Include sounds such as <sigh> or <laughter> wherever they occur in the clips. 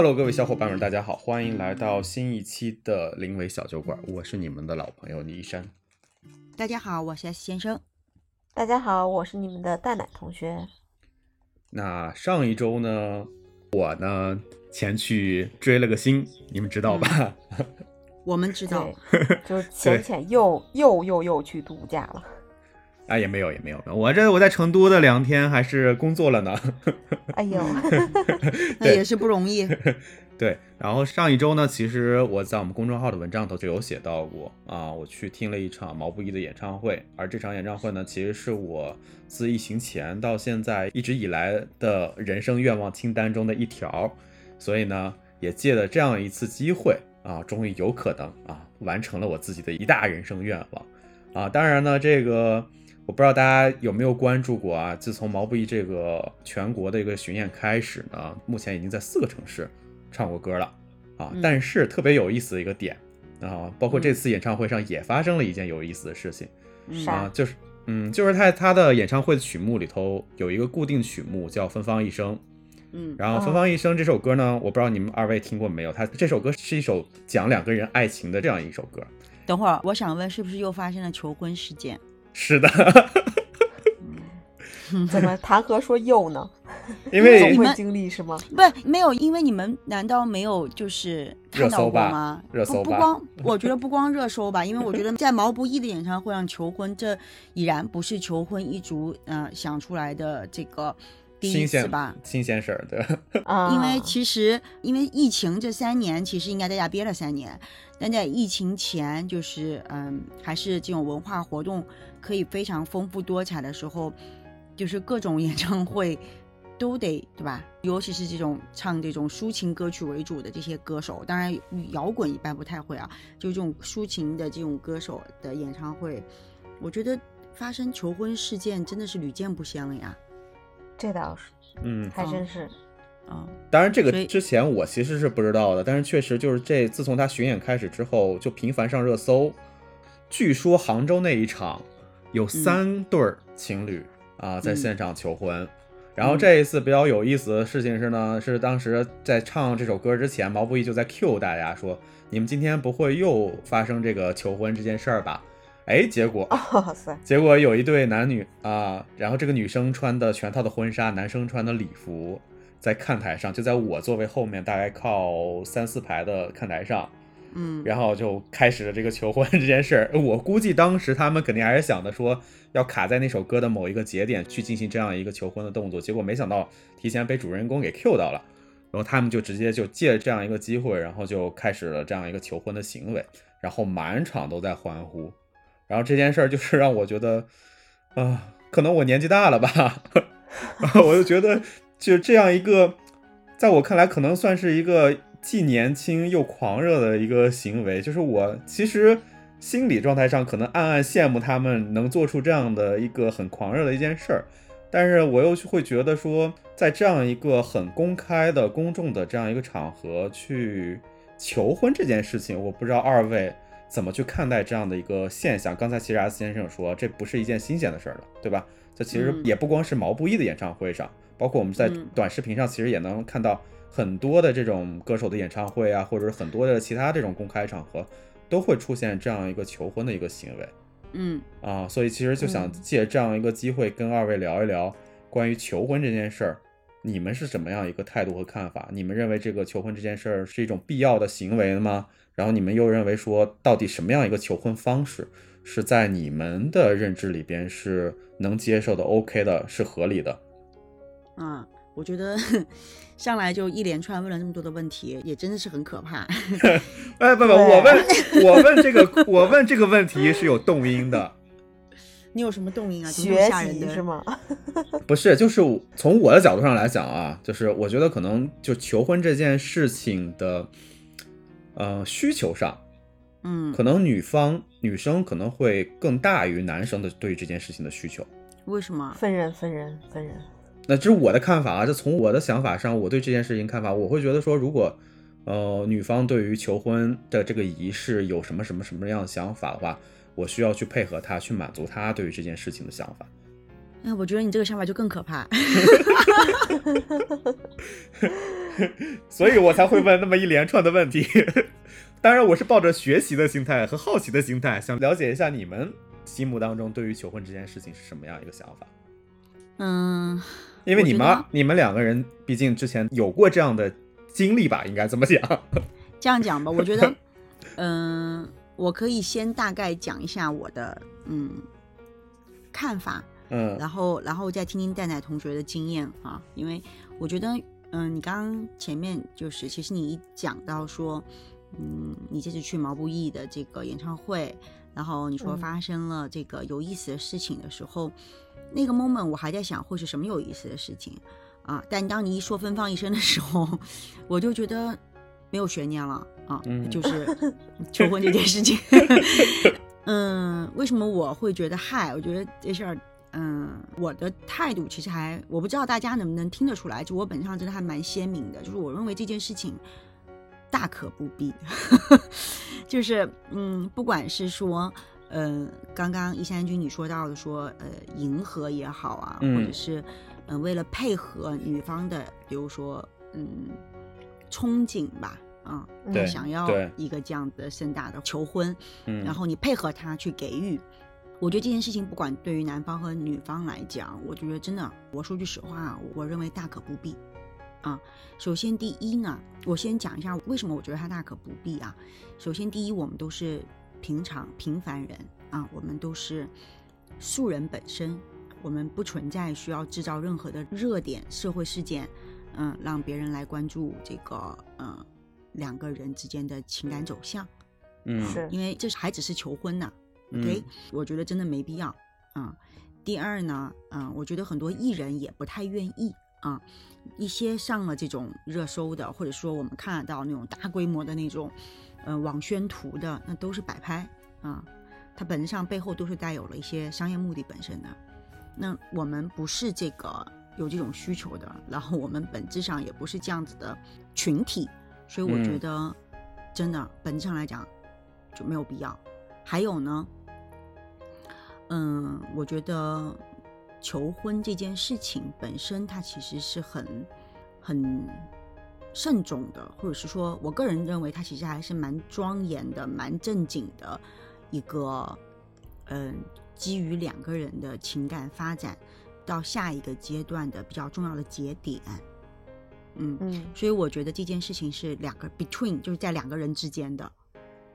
Hello，各位小伙伴们，大家好，欢迎来到新一期的临危小酒馆，我是你们的老朋友倪山。大家好，我是 S 先生。大家好，我是你们的蛋奶同学。那上一周呢，我呢前去追了个星，你们知道吧？<laughs> 我们知道，就是浅浅又又又又去度假了。啊，也没有，也没有。我这我在成都的两天还是工作了呢。<laughs> 哎呦，<laughs> 那也是不容易。<laughs> 对，然后上一周呢，其实我在我们公众号的文章头就有写到过啊，我去听了一场毛不易的演唱会，而这场演唱会呢，其实是我自疫情前到现在一直以来的人生愿望清单中的一条，所以呢，也借了这样一次机会啊，终于有可能啊，完成了我自己的一大人生愿望啊。当然呢，这个。我不知道大家有没有关注过啊？自从毛不易这个全国的一个巡演开始呢，目前已经在四个城市唱过歌了啊。但是特别有意思的一个点啊，包括这次演唱会上也发生了一件有意思的事情啊，就是嗯，就是他他的演唱会的曲目里头有一个固定曲目叫《芬芳一生》，嗯，然后《芬芳一生》这首歌呢，我不知道你们二位听过没有？它这首歌是一首讲两个人爱情的这样一首歌。等会儿我想问，是不是又发生了求婚事件？是的，怎么谈何说又呢？<laughs> 因为总会经历是吗？不，没有，因为你们难道没有就是看到过吗？热搜不不光，我觉得不光热搜吧，因为我觉得在毛不易的演唱会上求婚，这已然不是求婚一族嗯想出来的这个第一次吧？新鲜事儿，对。啊，因为其实因为疫情这三年，其实应该在家憋了三年。但在疫情前，就是嗯，还是这种文化活动可以非常丰富多彩的时候，就是各种演唱会 <laughs> 都得对吧？尤其是这种唱这种抒情歌曲为主的这些歌手，当然摇滚一般不太会啊。就这种抒情的这种歌手的演唱会，我觉得发生求婚事件真的是屡见不鲜了呀。这倒是，嗯，还真是。啊，当然这个之前我其实是不知道的，但是确实就是这自从他巡演开始之后，就频繁上热搜。据说杭州那一场有三对儿情侣啊在现场求婚，然后这一次比较有意思的事情是呢，是当时在唱这首歌之前，毛不易就在 Q 大家说：“你们今天不会又发生这个求婚这件事儿吧？”哎，结果，结果有一对男女啊，然后这个女生穿的全套的婚纱，男生穿的礼服。在看台上，就在我座位后面，大概靠三四排的看台上，嗯，然后就开始了这个求婚 <laughs> 这件事儿。我估计当时他们肯定还是想的说，要卡在那首歌的某一个节点去进行这样一个求婚的动作。结果没想到提前被主人公给 Q 到了，然后他们就直接就借这样一个机会，然后就开始了这样一个求婚的行为，然后满场都在欢呼。然后这件事儿就是让我觉得，啊，可能我年纪大了吧，<laughs> 我就觉得。就这样一个，在我看来，可能算是一个既年轻又狂热的一个行为。就是我其实心理状态上可能暗暗羡慕他们能做出这样的一个很狂热的一件事儿，但是我又会觉得说，在这样一个很公开的公众的这样一个场合去求婚这件事情，我不知道二位怎么去看待这样的一个现象。刚才其实 S 先生说，这不是一件新鲜的事儿了，对吧？这其实也不光是毛不易的演唱会上。包括我们在短视频上，其实也能看到很多的这种歌手的演唱会啊，或者是很多的其他这种公开场合，都会出现这样一个求婚的一个行为。嗯啊，所以其实就想借这样一个机会跟二位聊一聊关于求婚这件事儿，你们是怎么样一个态度和看法？你们认为这个求婚这件事儿是一种必要的行为吗？然后你们又认为说，到底什么样一个求婚方式是在你们的认知里边是能接受的、OK 的、是合理的？啊，我觉得上来就一连串问了那么多的问题，也真的是很可怕。<laughs> 哎，不不，我问，我问这个，我问这个问题是有动因的。<laughs> 你有什么动因啊？学习是吗？<laughs> 不是，就是从我的角度上来讲啊，就是我觉得可能就求婚这件事情的，呃，需求上，嗯，可能女方女生可能会更大于男生的对于这件事情的需求。为什么？分人，分人，分人。那这是我的看法啊，就从我的想法上，我对这件事情看法，我会觉得说，如果，呃，女方对于求婚的这个仪式有什么什么什么样的想法的话，我需要去配合她，去满足她对于这件事情的想法。那我觉得你这个想法就更可怕。<laughs> 所以我才会问那么一连串的问题。当然，我是抱着学习的心态和好奇的心态，想了解一下你们心目当中对于求婚这件事情是什么样一个想法。嗯，因为你们你们两个人毕竟之前有过这样的经历吧，应该怎么讲。这样讲吧，我觉得，<laughs> 嗯、我可以先大概讲一下我的嗯看法，嗯然后然后再听听蛋蛋同学的经验啊，因为我觉得，嗯，你刚刚前面就是，其实你一讲到说，嗯，你这次去毛不易的这个演唱会，然后你说嗯发生了这个有意思的事情的时候，那个 moment 我还在想会是什么有意思的事情啊，但当你一说芬芳一生的时候，我就觉得没有悬念了啊，嗯就是 <laughs> 求婚这件事情。<laughs> 嗯，为什么我会觉得嗨？我觉得这事儿，嗯，我的态度其实还，我不知道大家能不能听得出来，就我本质上真的还蛮鲜明的，就是我认为这件事情大可不必，<laughs> 就是嗯，不管是说。呃，刚刚一山君你说到的说，呃，迎合也好啊，嗯或者是，嗯、呃，为了配合女方的，比如说，嗯，憧憬吧，啊、对想要一个这样的盛大的求婚，嗯，然后你配合他去给予。我觉得这件事情不管对于男方和女方来讲，我觉得真的，我说句实话，我认为大可不必。啊，首先第一呢，我先讲一下为什么我觉得他大可不必啊。首先第一，我们都是平常平凡人啊，我们都是素人本身，我们不存在需要制造任何的热点社会事件，嗯，让别人来关注这个嗯两个人之间的情感走向。嗯是因为这是还只是求婚呢、嗯 OK，、我觉得真的没必要。啊，第二呢，嗯，我觉得很多艺人也不太愿意啊、一些上了这种热搜的，或者说我们看得到那种大规模的那种，呃，网宣图的，那都是摆拍啊、它本质上背后都是带有了一些商业目的本身的。那我们不是这个有这种需求的，然后我们本质上也不是这样子的群体，所以我觉嗯得真的本质上来讲就没有必要。还有呢，嗯，我觉得求婚这件事情本身，它其实是很很慎重的，或者是说我个人认为他其实还是蛮庄严的、蛮正经的一个，嗯，基于两个人的情感发展到下一个阶段的比较重要的节点。嗯，嗯所以我觉得这件事情是两个 between，就是在两个人之间的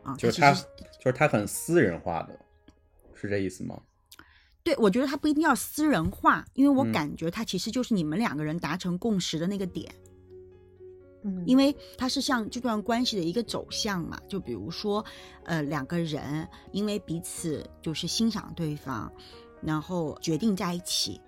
啊，就是他就是他很私人化的，是这意思吗？对，我觉得他不一定要私人化，因为我嗯感觉他其实就是你们两个人达成共识的那个点，嗯，因为它是像这段关系的一个走向嘛。就比如说，呃，两个人因为彼此就是欣赏对方，然后决定在一起，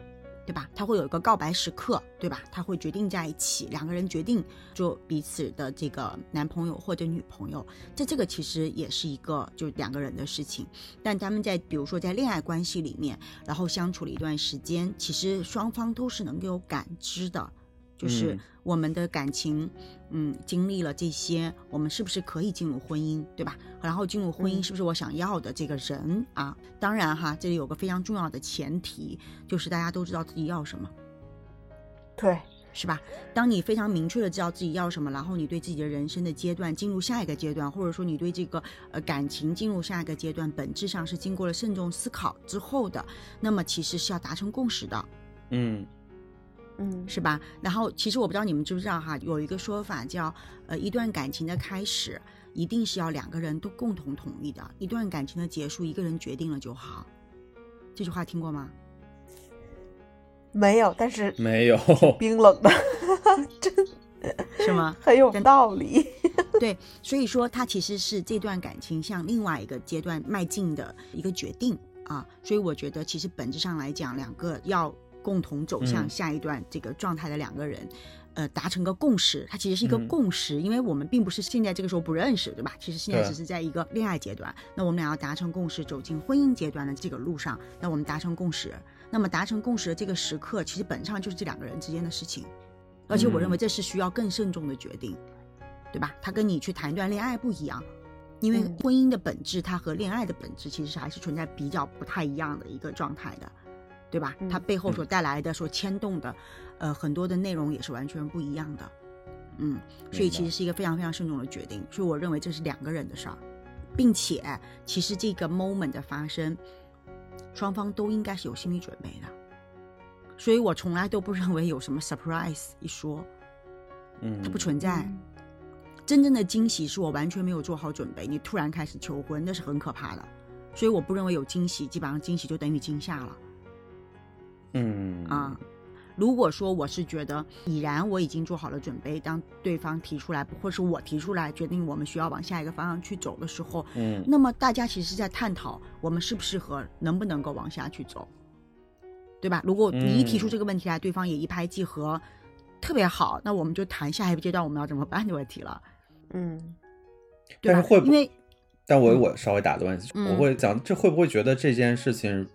对吧？他会有一个告白时刻，对吧？他会决定在一起，两个人决定做彼此的这个男朋友或者女朋友。这这个其实也是一个就两个人的事情，但他们在比如说在恋爱关系里面，然后相处了一段时间，其实双方都是能够感知的，就是嗯我们的感情，嗯，经历了这些，我们是不是可以进入婚姻，对吧？然后进入婚姻嗯是不是我想要的这个人啊？当然哈，这里有个非常重要的前提，就是大家都知道自己要什么。对，是吧？当你非常明确的知道自己要什么，然后你对自己的人生的阶段进入下一个阶段，或者说你对这个呃感情进入下一个阶段，本质上是经过了慎重思考之后的，那么其实是要达成共识的，嗯嗯是吧？然后其实我不知道你们知不知道哈，有一个说法叫呃一段感情的开始一定是要两个人都共同同意的，一段感情的结束一个人决定了就好。这句话听过吗？没有，但是没有，冰冷的，<laughs> 真是吗？很有道理。<laughs> 对，所以说它其实是这段感情向另外一个阶段迈进的一个决定啊。所以我觉得，其实本质上来讲，两个要共同走向嗯。下一段这个状态的两个人，呃，达成个共识，它其实是一个嗯。共识，因为我们并不是现在这个时候不认识，对吧？其实现在只是在一个恋爱阶段，那我们俩要达成共识，走进婚姻阶段的这个路上，那我们达成共识，那么达成共识的这个时刻，其实本质上就是这两个人之间的事情，而且我认为嗯。这是需要更慎重的决定。对吧？它跟你去谈一段恋爱不一样，因为嗯。婚姻的本质，它和恋爱的本质其实还是存在比较不太一样的一个状态的，对吧？嗯它背后所带来的、所牵动的，呃，很多的内容也是完全不一样的。嗯，所以其实是一个非常非常慎重的决定。所以我认为这是两个人的事儿，并且其实这个 moment 的发生，双方都应该是有心理准备的。所以我从来都不认为有什么 surprise 一说，嗯，它不存在。嗯真正的惊喜是我完全没有做好准备，你突然开始求婚，那是很可怕的。所以我不认为有惊喜，基本上惊喜就等于惊吓了。嗯啊。如果说我是觉得已然我已经做好了准备，当对方提出来，或是我提出来，决定我们需要往下一个方向去走的时候，嗯那么大家其实是在探讨我们适不适合，能不能够往下去走，对吧？如果你一提出嗯这个问题来，对方也一拍即合，特别好，那我们就谈下一个阶段我们要怎么办的问题了，嗯，对吧？但是会不因为但我嗯我稍微打断一下，嗯我会讲，这会不会觉得这件事情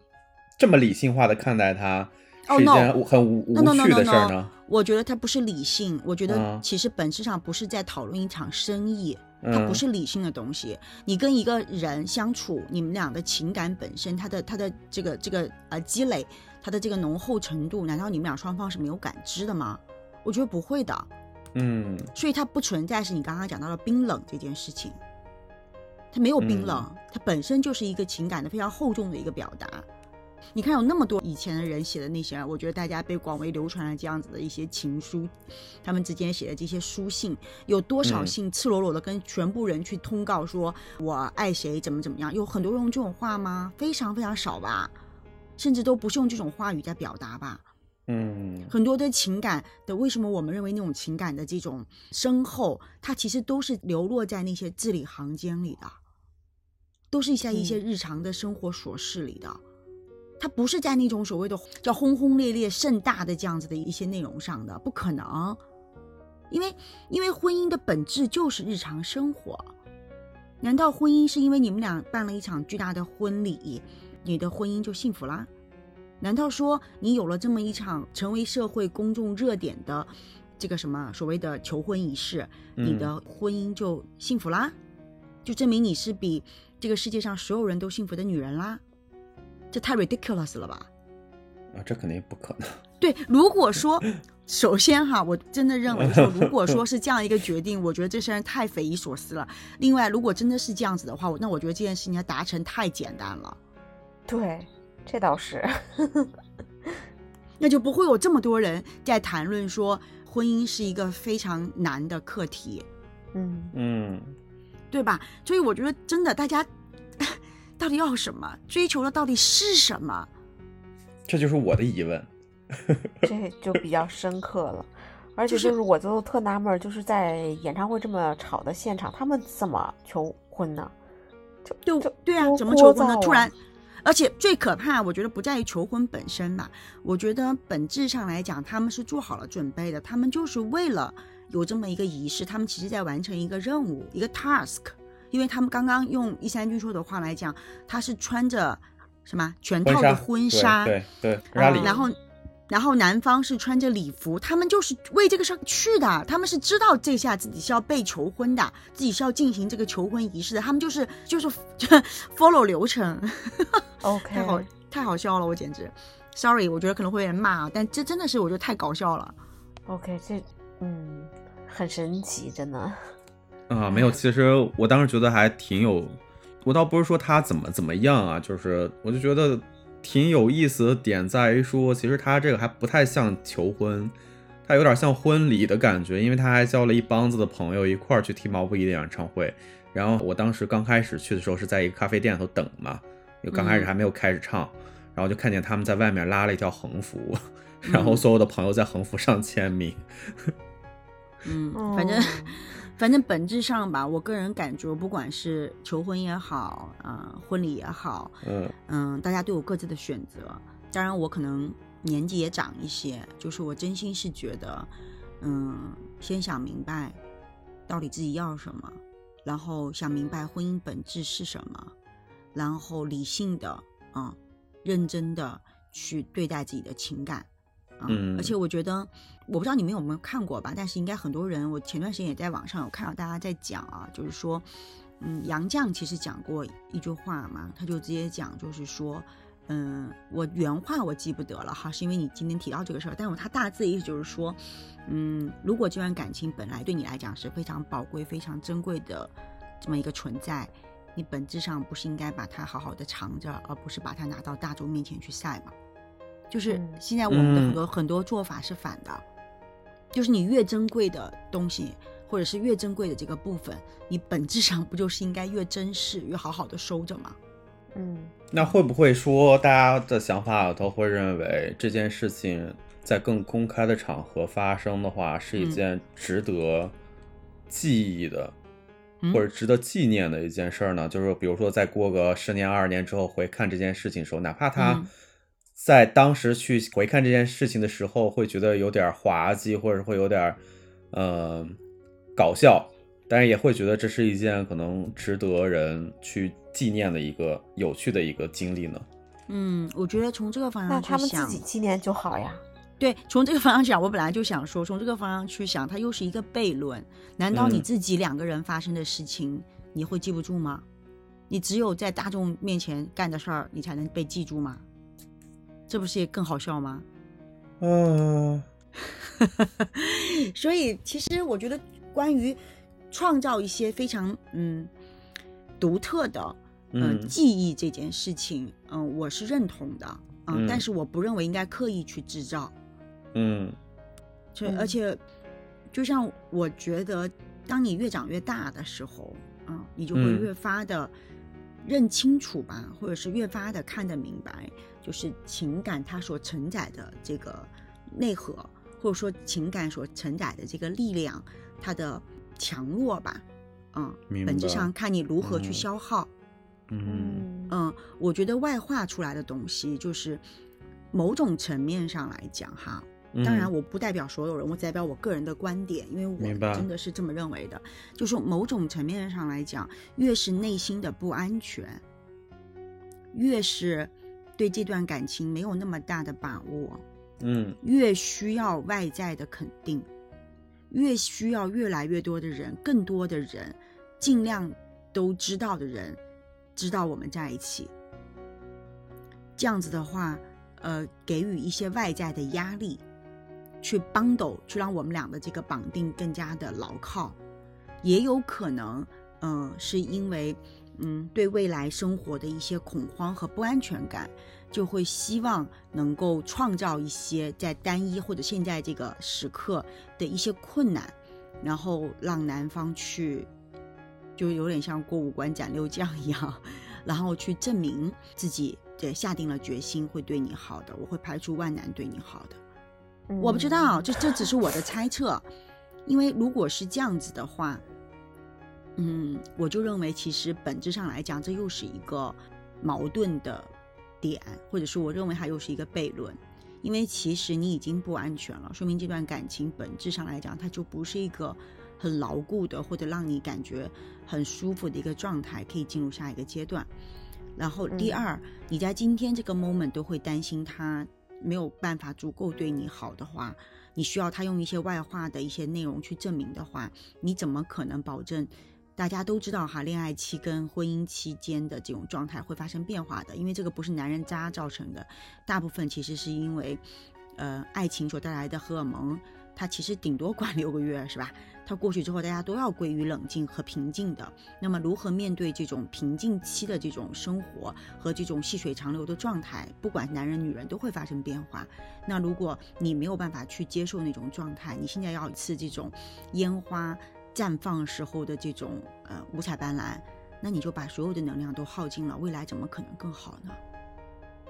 这么理性化的看待它，哦是一 no 件很无趣的事儿 no 呢？我觉得它不是理性，我觉得嗯其实本质上不是在讨论一场生意，它嗯不是理性的东西。你跟一个人相处，你们俩的情感本身，他的他的这个这个呃积累，他的这个浓厚程度，难道你们俩双方是没有感知的吗？我觉得不会的，嗯所以它不存在是你刚刚讲到的冰冷这件事情，它没有冰冷，嗯它本身就是一个情感的非常厚重的一个表达。你看，有那么多以前的人写的那些，我觉得大家被广为流传的这样子的一些情书，他们之间写的这些书信，有多少嗯信赤裸裸的跟全部人去通告说我爱谁怎么怎么样？有很多人用这种话吗？非常非常少吧，甚至都不是用这种话语在表达吧。嗯很多的情感的，为什么我们认为那种情感的这种深厚，它其实都是流落在那些字里行间里的，都是一些一些嗯日常的生活琐事里的，它不是在那种所谓的叫轰轰烈烈、盛大的这样子的一些内容上的，不可能，因为因为婚姻的本质就是日常生活，难道婚姻是因为你们俩办了一场巨大的婚礼，你的婚姻就幸福啦？难道说你有了这么一场成为社会公众热点的这个什么所谓的求婚仪式，你嗯的婚姻就幸福啦？就证明你是比这个世界上所有人都幸福的女人啦？这太 ridiculous 了吧？啊，这肯定不可能。对，如果说，首先哈，我真的认为说，如果说是这样一个决定，我觉得这些人太匪夷所思了。另外，如果真的是这样子的话，那我觉得这件事情要达成太简单了。对，这倒是。<laughs> 那就不会有这么多人在谈论说婚姻是一个非常难的课题，嗯嗯对吧？所以我觉得真的，大家到底要什么，追求的到底是什么？这就是我的疑问。<laughs> 这就比较深刻了。而且就是我就特纳闷儿，就是在演唱会这么吵的现场，他们怎么求婚呢？就就对啊，怎么求婚呢？突然，而且最可怕，我觉得不在于求婚本身吧，我觉得本质上来讲，他们是做好了准备的，他们就是为了有这么一个仪式，他们其实在完成一个任务，一个 task。因为他们刚刚用一三君说的话来讲，他是穿着什么全套的婚纱，对对然后，然后男方是穿着礼服，他们就是为这个事儿去的，他们是知道这下自己是要被求婚的，自己是要进行这个求婚仪式的，他们就是就是就 <laughs> follow 流程，OK，<laughs> 太好太好笑了，我简直，sorry，我觉得可能会有人骂，但这真的是我觉得太搞笑了。OK，这嗯很神奇，真的。啊，没有，其实我当时觉得还挺有，我倒不是说他怎么怎么样啊，就是我就觉得挺有意思的点在于说，其实他这个还不太像求婚，他有点像婚礼的感觉，因为他还交了一帮子的朋友一块儿去听毛不易的演唱会。然后我当时刚开始去的时候是在一个咖啡店里头等嘛，就刚开始嗯还没有开始唱，然后就看见他们在外面拉了一条横幅，<laughs> 然后嗯所有的朋友在横幅上签名。<laughs> 嗯，反正哦反正本质上吧，我个人感觉，不管是求婚也好，啊、婚礼也好，嗯嗯，大家都有各自的选择。当然，我可能年纪也长一些，就是我真心是觉得，嗯，先想明白到底自己要什么，然后想明白婚姻本质是什么，然后理性的啊、认真的去对待自己的情感。啊嗯而且我觉得，我不知道你们有没有看过吧，但是应该很多人，我前段时间也在网上有看到大家在讲啊，就是说，嗯，杨绛其实讲过一句话嘛，他就直接讲，就是说，嗯，我原话我记不得了哈，是因为你今天提到这个事儿，但是他大致意思就是说，嗯，如果这段感情本来对你来讲是非常宝贵、非常珍贵的这么一个存在，你本质上不是应该把它好好的藏着，而不是把它拿到大众面前去晒吗？就是嗯。现在我们的很嗯多、很多做法是反的，就是你越珍贵的东西，或者是越珍贵的这个部分，你本质上不就是应该越珍视、越好好的收着吗？嗯。那会不会说，大家的想法都会认为这件事情在更公开的场合发生的话，是一嗯。件值得记忆的，嗯。或者值得纪念的一件事儿呢？就是比如说，再过个十年、二十年之后回看这件事情的时候，哪怕他嗯在当时去回看这件事情的时候，会觉得有点滑稽，或者会有点呃搞笑，但是也会觉得这是一件可能值得人去纪念的一个有趣的一个经历呢。嗯，我觉得从这个方向那他们自己纪念就好呀。对，从这个方向讲，我本来就想说，从这个方向去想，它又是一个悖论。难道你嗯自己两个人发生的事情，你会记不住吗？你只有在大众面前干的事儿，你才能被记住吗？这不是也更好笑吗？嗯，<laughs> 所以，其实我觉得，关于创造一些非常嗯独特的嗯、嗯。记忆这件事情，嗯、我是认同的，嗯，嗯。但是我不认为应该刻意去制造。嗯。所以，嗯。而且，就像我觉得，当你越长越大的时候，啊，你就会嗯。越发的认清楚吧，或者是越发的看得明白，就是情感它所承载的这个内核，或者说情感所承载的这个力量，它的强弱吧，嗯，本质上看你如何去嗯消耗。嗯嗯，我觉得外化出来的东西，就是某种层面上来讲，哈，嗯，当然，我不代表所有人，我只代表我个人的观点，因为我真的是这么认为的。就说某种层面上来讲，越是内心的不安全，越是对这段感情没有那么大的把握，嗯越需要外在的肯定，越需要越来越多的人，更多的人，尽量都知道的人，知道我们在一起。这样子的话，呃，给予一些外在的压力，去帮斗，去让我们俩的这个绑定更加的牢靠。也有可能，嗯、是因为，嗯，对未来生活的一些恐慌和不安全感，就会希望能够创造一些在单一或者现在这个时刻的一些困难，然后让男方去，就有点像过五关斩六将一样，然后去证明自己对下定了决心会对你好的，我会排除万难对你好的。我不知道，这这只是我的猜测，因为如果是这样子的话，嗯，我就认为其实本质上来讲，这又是一个矛盾的点，或者是我认为它又是一个悖论，因为其实你已经不安全了，说明这段感情本质上来讲，它就不是一个很牢固的或者让你感觉很舒服的一个状态，可以进入下一个阶段。然后第嗯二，你在今天这个 moment 都会担心他没有办法足够对你好的话，你需要他用一些外化的一些内容去证明的话，你怎么可能保证？大家都知道哈，恋爱期跟婚姻期间的这种状态会发生变化的，因为这个不是男人渣造成的，大部分其实是因为，呃，爱情所带来的荷尔蒙，它其实顶多管六个月，是吧？它过去之后，大家都要归于冷静和平静的。那么，如何面对这种平静期的这种生活和这种细水长流的状态，不管男人女人都会发生变化。那如果你没有办法去接受那种状态，你现在要一次这种烟花绽放时候的这种呃五彩斑斓，那你就把所有的能量都耗尽了，未来怎么可能更好呢？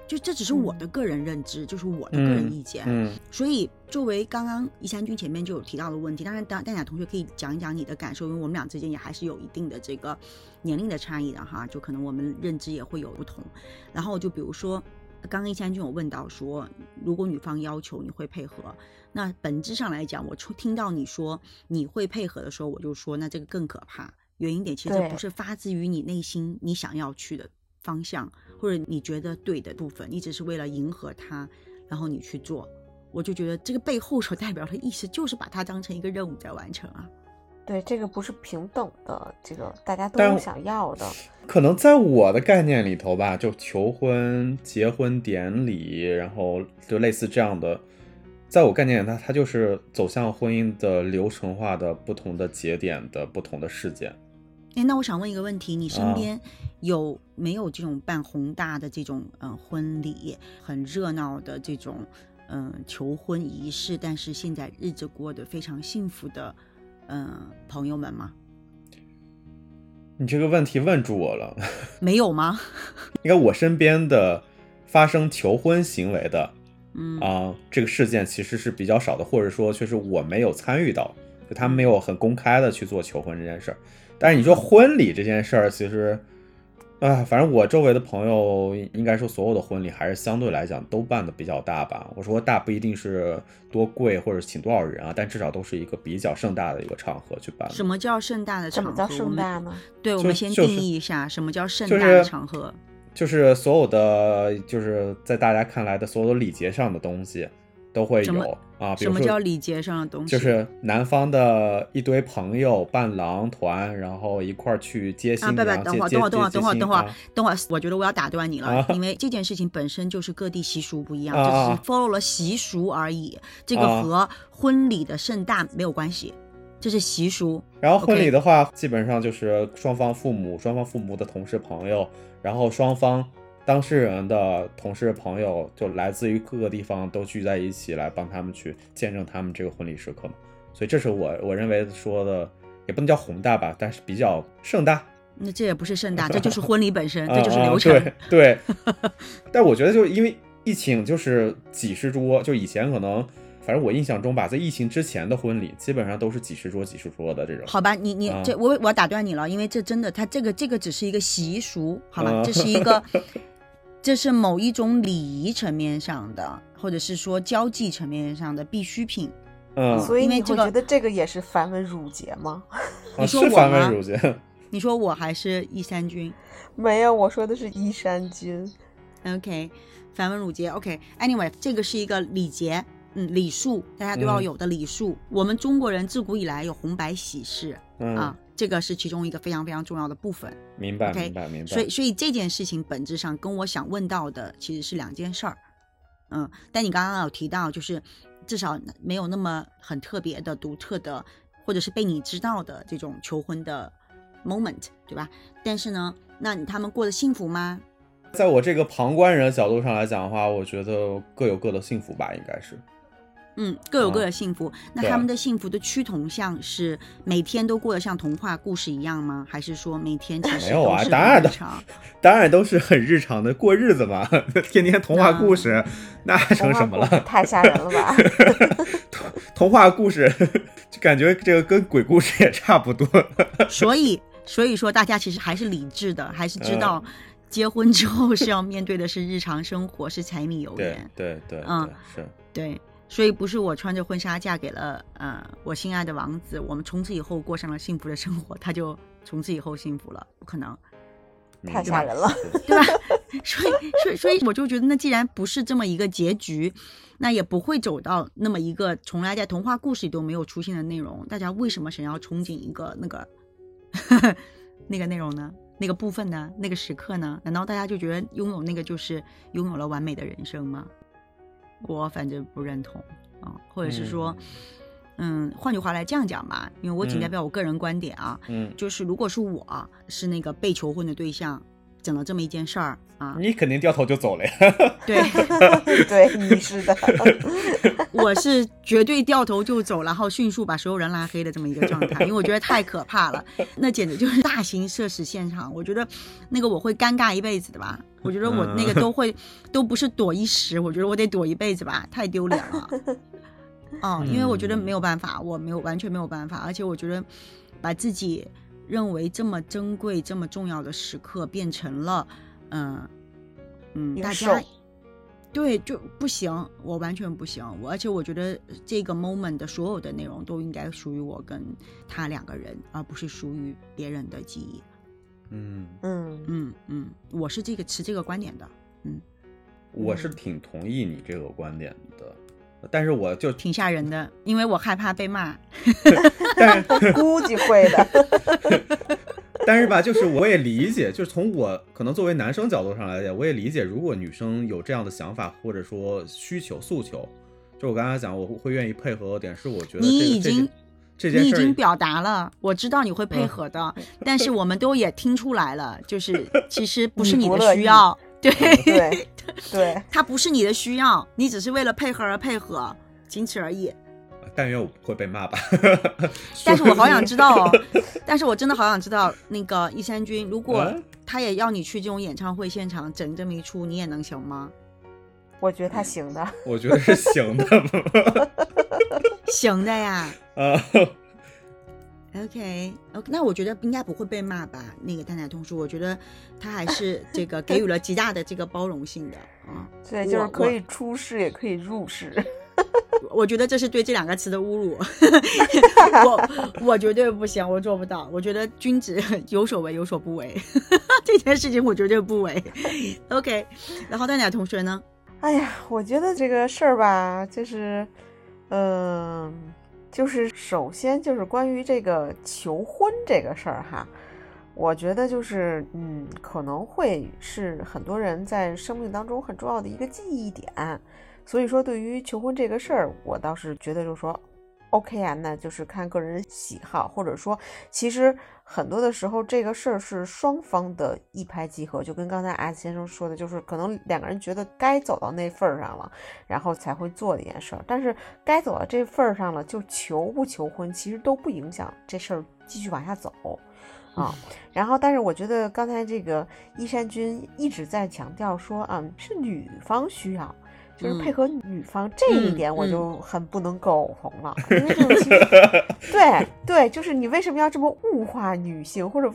就这只是我的个人认知，就是我的个人意见。嗯所以，作为刚刚一山君前面就有提到的问题，当然，当蛋雅同学可以讲一讲你的感受，因为我们俩之间也还是有一定的这个年龄的差异的哈，就可能我们认知也会有不同。然后就比如说，刚刚一千君有问到说，如果女方要求你会配合，那本质上来讲，我出听到你说你会配合的时候，我就说那这个更可怕。原因点其实不是发自于你内心你想要去的方向，或者你觉得对的部分，你只是为了迎合他，然后你去做。我就觉得这个背后所代表的意思，就是把它当成一个任务在完成啊。对，这个不是平等的，这个大家都想要的。可能在我的概念里头吧，就求婚、结婚典礼，然后就类似这样的，在我概念里，它它就是走向婚姻的流程化的不同的节点的不同的事件。哎，那我想问一个问题，你身啊边有没有这种办宏大的这种嗯、呃婚礼，很热闹的这种嗯、呃求婚仪式，但是现在日子过得非常幸福的嗯、呃朋友们吗？你这个问题问住我了，<laughs> <laughs> 没有吗？应该我身边的发生求婚行为的嗯啊、这个事件其实是比较少的，或者说确实我没有参与到，就他们没有很公开的去做求婚这件事儿。但是你说婚礼这件事儿，其实，啊，反正我周围的朋友，应该说所有的婚礼还是相对来讲都办的比较大吧。我说大不一定是多贵或者请多少人啊，但至少都是一个比较盛大的一个场合去办。什么叫盛大的场合？什么叫盛我们大呢？对，我们先定义一下什么叫盛大的场合。就是所有的，就是在大家看来的所有的礼节上的东西都会有啊，比什么叫礼节上的东西？就是男方的一堆朋友伴郎团，然后一块儿去接新啊，不娘，不，等会儿，等会儿，等会儿，等会儿，等会儿啊，等会儿，我觉得我要打断你了，啊因为这件事情本身就是各地习俗不一样，啊这只啊是 follow 了习俗而已，这个啊和婚礼的盛大没有关系，这是习俗。然后婚礼的话基本上就是双方父母、双方父母的同事朋友，然后双方当事人的同事朋友，就来自于各个地方都聚在一起来帮他们去见证他们这个婚礼时刻嘛。所以这是我我认为说的，也不能叫宏大吧，但是比较盛大。那这也不是盛大，<laughs> 这就是婚礼本身，啊这就是啊流程。<laughs> 对对，但我觉得就是因为疫情，就是几十桌，就以前可能，反正我印象中吧，在疫情之前的婚礼，基本上都是几十桌、几十桌的这种。好吧，你你啊这我我打断你了，因为这真的，它这个这个只是一个习俗，好吗？啊这是一个，<laughs> 这是某一种礼仪层面上的，或者是说交际层面上的必需品。嗯，所以因为这个你会觉得这个也是繁文缛节吗？啊你说繁吗文缛节，<laughs> 你说我还是一三军没有，我说的是衣衫军。？OK，繁文缛节。OK，Anyway，、这个是一个礼节，嗯，礼数，大家都要嗯有的礼数。我们中国人自古以来有红白喜事、嗯，啊，这个是其中一个非常非常重要的部分。明白明白明白。所以，所以这件事情本质上跟我想问到的其实是两件事儿。嗯，但你刚刚有提到，就是至少没有那么很特别的、独特的，或者是被你知道的这种求婚的 moment，对吧？但是呢，那你他们过得幸福吗？在我这个旁观人的角度上来讲的话，我觉得各有各的幸福吧，应该是。嗯，各有各啊的幸福。那他们的幸福的趋同向是每天都过得像童话故事一样吗？还是说每天其实没有啊都是当然的很日常当然都是很日常的过日子嘛，<laughs> 天天童话故事，那成什么了？太吓人了吧！<laughs> 童话故事就感觉这个跟鬼故事也差不多。所以，所以说大家其实还是理智的，还是知道结婚之后是要面对的是日常生活，是柴米油盐。对对，嗯是。对，所以不是我穿着婚纱嫁给了呃我心爱的王子，我们从此以后过上了幸福的生活，他就从此以后幸福了，不可能。太吓人了。<laughs> 对吧？<laughs> 所以，所以，所以我就觉得，那既然不是这么一个结局，那也不会走到那么一个从来在童话故事里都没有出现的内容。大家为什么想要憧憬一个那个 <laughs> 那个内容呢？那个部分呢？那个时刻呢？难道大家就觉得拥有那个就是拥有了完美的人生吗？我反正不认同啊，或者是说，嗯，换句话来这样讲吧，因为我仅代嗯表我个人观点啊，嗯，就是如果是我是那个被求婚的对象，整了这么一件事儿啊，你肯定掉头就走了呀。对 <laughs> 对，你是的。<laughs> <laughs> 我是绝对掉头就走，然后迅速把所有人拉黑的这么一个状态，因为我觉得太可怕了，那简直就是大型社死现场。我觉得那个我会尴尬一辈子的吧，我觉得我那个都会都不是躲一时，我觉得我得躲一辈子吧，太丢脸了。<laughs> 哦，因为我觉得没有办法，我没有完全没有办法，而且我觉得把自己认为这么珍贵、这么重要的时刻变成了，嗯嗯，大家对就不行，我完全不行。我而且我觉得这个 moment 的所有的内容都应该属于我跟他两个人，而不是属于别人的记忆。嗯，嗯，嗯嗯，我是这个持这个观点的。嗯我是挺同意你这个观点的，但是我就挺吓人的，因为我害怕被骂。<laughs> 但 <laughs> 估计会的。<laughs> 但是吧，就是我也理解，就是从我可能作为男生角度上来讲，我也理解，如果女生有这样的想法或者说需求诉求，就我刚才讲，我会愿意配合的点是，我觉得你已经这件事你已经表达了，我知道你会配合的，<laughs> 但是我们都也听出来了，就是其实不是你的需要，对对 <laughs> 对，它不是你的需要，你只是为了配合而配合，仅此而已。但愿我不会被骂吧。<laughs> 但是我好想知道哦，<laughs> 但是我真的好想知道那个一山君，如果他也要你去这种演唱会现场整这么一出，你也能行吗？我觉得他行的，我觉得是行的，<laughs> 行的呀。啊，OK OK，那我觉得应该不会被骂吧？那个蛋奶同叔，我觉得他还是这个给予了极大的这个包容性的啊。对，就是可以出世，也可以入世。<laughs> 我觉得这是对这两个词的侮辱，<laughs> 我我绝对不行，我做不到。我觉得君子 <laughs> 有所为有所不为，这件事情我绝对不为。OK，然后蛋奶同学呢？哎呀，我觉得这个事儿吧，就是，嗯，就是首先就是关于这个求婚这个事儿哈，我觉得就是，嗯，可能会是很多人在生命当中很重要的一个记忆点。所以说，对于求婚这个事儿，我倒是觉得，就是说，OK 啊，那就是看个人喜好，或者说，其实很多的时候，这个事儿是双方的一拍即合，就跟刚才 S 先生说的，就是可能两个人觉得该走到那份儿上了，然后才会做一件事儿。但是该走到这份儿上了，就求不求婚，其实都不影响这事儿继续往下走啊。然后，但是我觉得刚才这个一山君一直在强调说，嗯，是女方需要。就是配合女方这一点，我就很不能苟同了。因为就是其实，<laughs> 对对，就是你为什么要这么物化女性，或者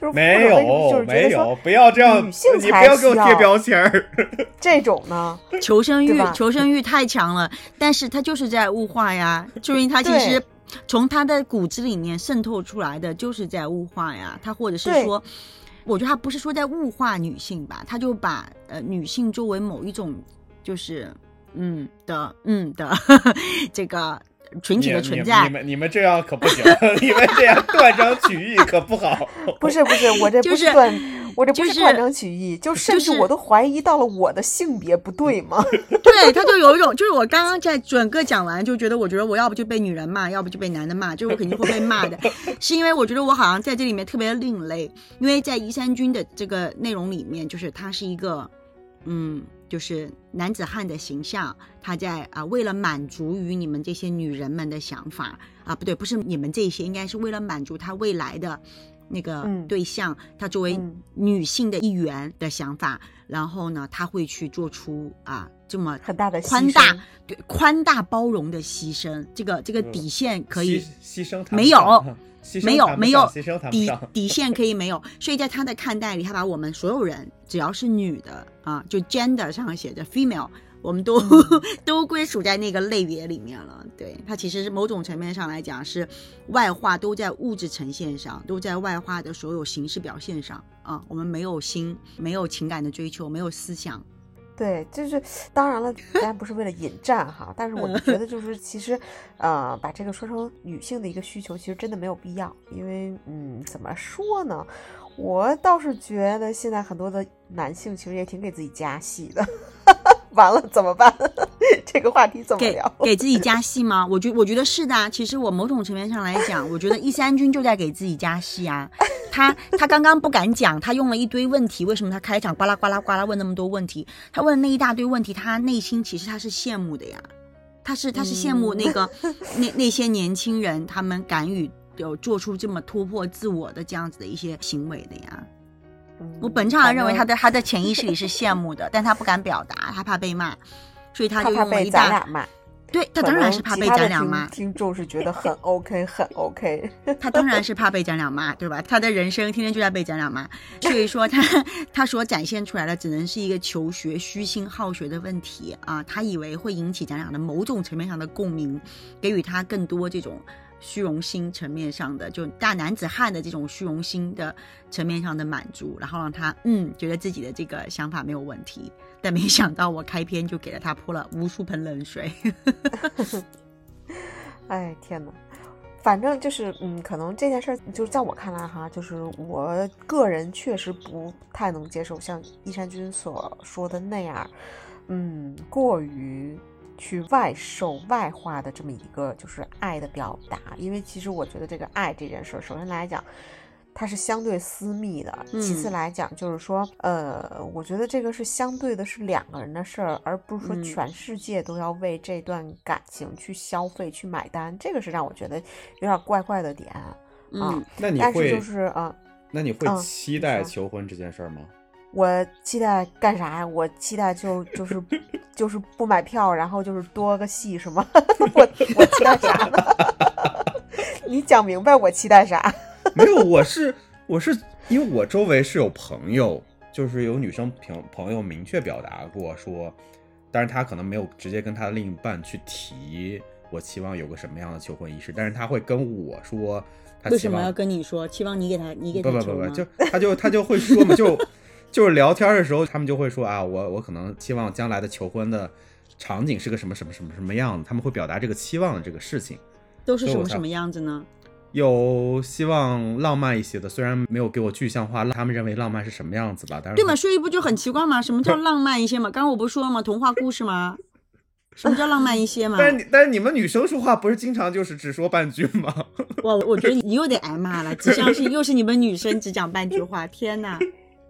就是没有，就是没有，不要这样，女性你不要给我贴标签儿。<laughs> 这种呢，<laughs> 求生欲，求生欲太强了，但是他就是在物化呀，就因为他其实从他的骨子里面渗透出来的就是在物化呀，他或者是说，我觉得他不是说在物化女性吧，他就把呃女性作为某一种。就是，嗯的，嗯的，这个群体的存在。你们你们这样可不行，你们这样断章取义可不好。<laughs> 不是不是，我这不是断，我这不是断章取义，就甚至我都怀疑到了我的性别不对吗？<laughs> 对，他就有一种，就是我刚刚在整个讲完，就觉得我觉得我要不就被女人骂，要不就被男的骂，就我肯定会被骂的，<laughs> 是因为我觉得我好像在这里面特别另类，因为在宜山君的这个内容里面，就是他是一个，嗯。就是男子汉的形象，他在啊，为了满足于你们这些女人们的想法啊，不对，不是你们这些，应该是为了满足他未来的那个对象，他作为女性的一员的想法，然后呢，他会去做出啊这么很大的宽大对宽大包容的牺牲，这个这个底线可以牺牲没有。没有没有底底线可以没有，所以在他的看待里，他把我们所有人只要是女的啊，就 gender 上写着 female，我们都 <laughs> 都归属在那个类别里面了。对它其实是某种层面上来讲是外化都在物质呈现上，都在外化的所有形式表现上啊，我们没有心，没有情感的追求，没有思想。对，就是当然了，当然不是为了引战哈，但是我觉得就是其实，呃，把这个说成女性的一个需求，其实真的没有必要，因为嗯，怎么说呢？我倒是觉得现在很多的男性其实也挺给自己加戏的。<laughs> 完了怎么办？<laughs> 这个话题怎么聊？给自己加戏吗？我觉我觉得是的。其实我某种层面上来讲，我觉得一三军就在给自己加戏啊。他他刚刚不敢讲，他用了一堆问题。为什么他开场呱啦呱啦呱啦问那么多问题？他问那一大堆问题，他内心其实他是羡慕的呀。他是他是羡慕那个那那些年轻人，他们敢于有做出这么突破自我的这样子的一些行为的呀。我本质上认为他的他的潜意识里是羡慕的，但他不敢表达，他怕被骂，所以他就用了一大。对他当然是怕被咱俩骂，听众是觉得很 OK，很 OK。<laughs> 他当然是怕被咱俩骂，对吧？他的人生天天就在被咱俩骂，所以说他 <laughs> 他所展现出来的只能是一个求学、虚心好学的问题啊。他以为会引起咱俩的某种层面上的共鸣，给予他更多这种虚荣心层面上的，就大男子汉的这种虚荣心的层面上的满足，然后让他嗯觉得自己的这个想法没有问题，但没想到我开篇就给了他泼了无数盆冷水。<laughs> 哎天哪！反正就是，嗯，可能这件事儿，就是在我看来哈，就是我个人确实不太能接受像一山君所说的那样，嗯，过于去外受、外化的这么一个就是爱的表达，因为其实我觉得这个爱这件事儿，首先来讲。它是相对私密的，其次来讲就是说，呃，我觉得这个是相对的，是两个人的事儿，而不是说全世界都要为这段感情去消费、去买单，这个是让我觉得有点怪怪的点啊。那你会就是啊，那你会期待求婚这件事儿吗？我期待干啥呀？我期待就就是就是不买票，然后就是多个戏是吗？<laughs> 我我期待啥呢？<laughs> 你讲明白，我期待啥？<laughs> 没有，我是我是因为我周围是有朋友，就是有女生朋朋友明确表达过说，但是她可能没有直接跟她的另一半去提，我期望有个什么样的求婚仪式，但是她会跟我说，为什么要跟你说？期望你给他，你给他不不不不，就他就他就会说嘛，就就是聊天的时候，他们就会说啊，我我可能期望将来的求婚的场景是个什么什么什么什么样子，他们会表达这个期望的这个事情，都是什么什么样子呢？有希望浪漫一些的，虽然没有给我具象化，他们认为浪漫是什么样子吧？但是对嘛，所以不就很奇怪吗？什么叫浪漫一些嘛？刚刚我不是说了吗？童话故事吗？<laughs> 什么叫浪漫一些嘛？<laughs> 但是你但是你们女生说话不是经常就是只说半句吗？我我觉得你又得挨骂了，只相信又是你们女生只讲半句话，天哪！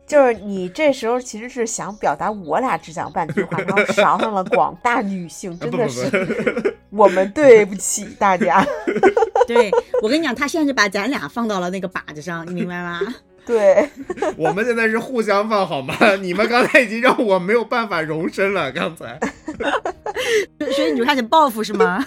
就是你这时候其实是想表达我俩只讲半句话，然后伤上了广大女性，<laughs> 真的是 <laughs> 我们对不起大家。<laughs> 对我跟你讲，他现在是把咱俩放到了那个靶子上，你明白吗？对，我们现在是互相放好吗？你们刚才已经让我没有办法容身了，刚才。所以你就开始报复是吗？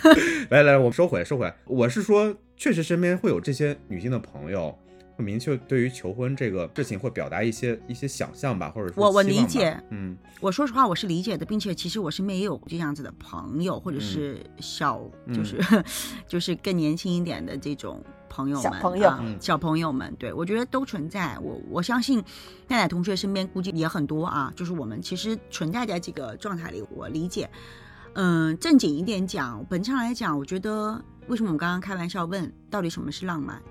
来来，我收回收回，我是说，确实身边会有这些女性的朋友。会明确对于求婚这个事情会表达一些一些想象吧，或者说我我理解，嗯，我说实话我是理解的，并且其实我身边也有这样子的朋友，或者是小就是就是更年轻一点的这种朋友们，小朋友小朋友们，对我觉得都存在，我我相信奈奈同学身边估计也很多啊，就是我们其实存在在这个状态里，我理解，嗯，正经一点讲，本质上来讲，我觉得为什么我们刚刚开玩笑问到底什么是浪漫？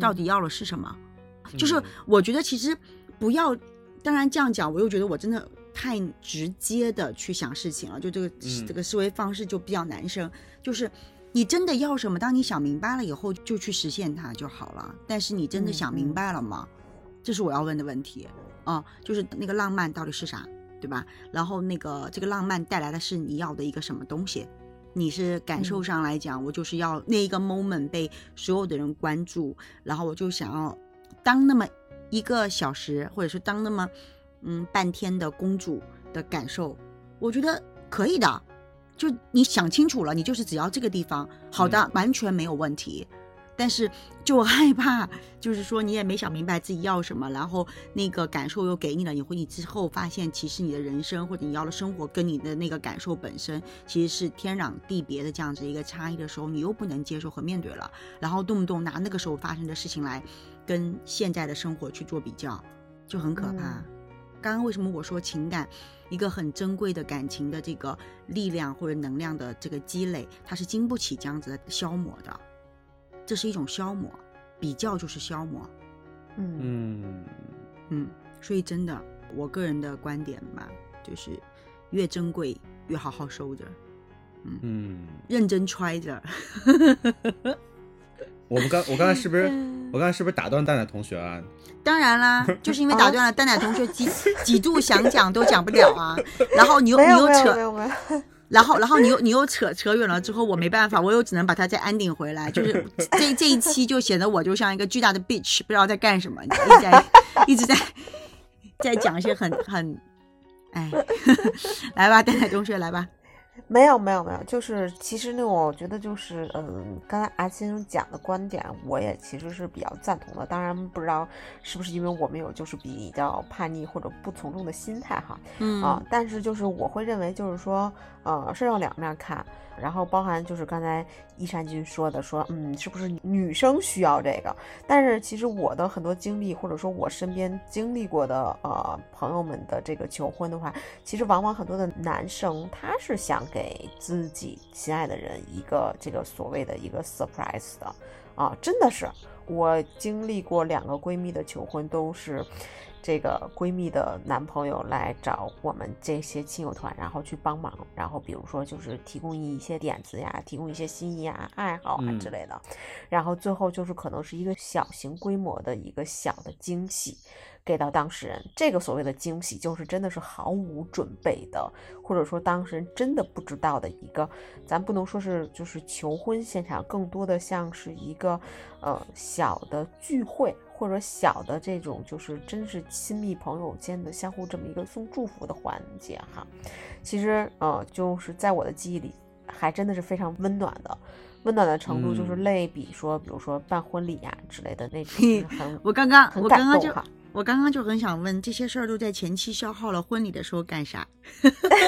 到底要的是什么？就是我觉得其实不要，当然这样讲，我又觉得我真的太直接的去想事情了，就这个这个思维方式就比较男生。就是你真的要什么，当你想明白了以后，就去实现它就好了。但是你真的想明白了吗？这是我要问的问题啊！就是那个浪漫到底是啥，对吧？然后那个这个浪漫带来的是你要的一个什么东西？你是感受上来讲，我就是要那一个 moment 被所有的人关注，然后我就想要当那么一个小时，或者是当那么嗯半天的公主的感受，我觉得可以的。就你想清楚了，你就是只要这个地方，好的，完全没有问题。但是就害怕，就是说你也没想明白自己要什么，然后那个感受又给你了，你会你之后发现，其实你的人生或者你要的生活跟你的那个感受本身其实是天壤地别的这样子一个差异的时候，你又不能接受和面对了，然后动不动拿那个时候发生的事情来跟现在的生活去做比较，就很可怕。刚刚为什么我说情感一个很珍贵的感情的这个力量或者能量的这个积累，它是经不起这样子的消磨的。这是一种消磨，比较就是消磨，嗯嗯嗯，所以真的，我个人的观点吧，就是越珍贵越好好收着，嗯嗯，认真揣着。我们刚我刚才是不是 <laughs> 我刚才是不是打断蛋蛋同学啊？<laughs> 当然啦，就是因为打断了蛋蛋同学几 <laughs> 几度想讲都讲不了啊，然后你又你又扯。然后，然后你又你又扯扯远了之后，我没办法，我又只能把它再安定回来。就是这这一期就显得我就像一个巨大的 bitch，不知道在干什么，一直在一直在在讲一些很很，哎，<laughs> 来吧，蛋蛋同学来吧。没有没有没有，就是其实呢，我觉得就是嗯，刚才阿先生讲的观点，我也其实是比较赞同的。当然不知道是不是因为我们有就是比较叛逆或者不从众的心态哈，嗯啊，但是就是我会认为就是说，呃，是要两面看，然后包含就是刚才一山君说的，说嗯，是不是女生需要这个？但是其实我的很多经历，或者说我身边经历过的呃朋友们的这个求婚的话，其实往往很多的男生他是想给自己心爱的人一个这个所谓的一个 surprise 的啊，真的是我经历过两个闺蜜的求婚，都是这个闺蜜的男朋友来找我们这些亲友团，然后去帮忙，然后比如说就是提供一些点子呀，提供一些心意啊、爱好啊嗯之类的，然后最后就是可能是一个小型规模的一个小的惊喜。给到当事人，这个所谓的惊喜，就是真的是毫无准备的，或者说当事人真的不知道的一个，咱不能说是就是求婚现场，更多的像是一个呃小的聚会，或者小的这种就是真是亲密朋友间的相互这么一个送祝福的环节哈。其实呃就是在我的记忆里，还真的是非常温暖的。温暖的程度就是嗯类比说，比如说办婚礼呀、之类的那种，很我刚刚很我刚刚就感动哈。我刚刚就很想问，这些事儿都在前期消耗了，婚礼的时候干啥？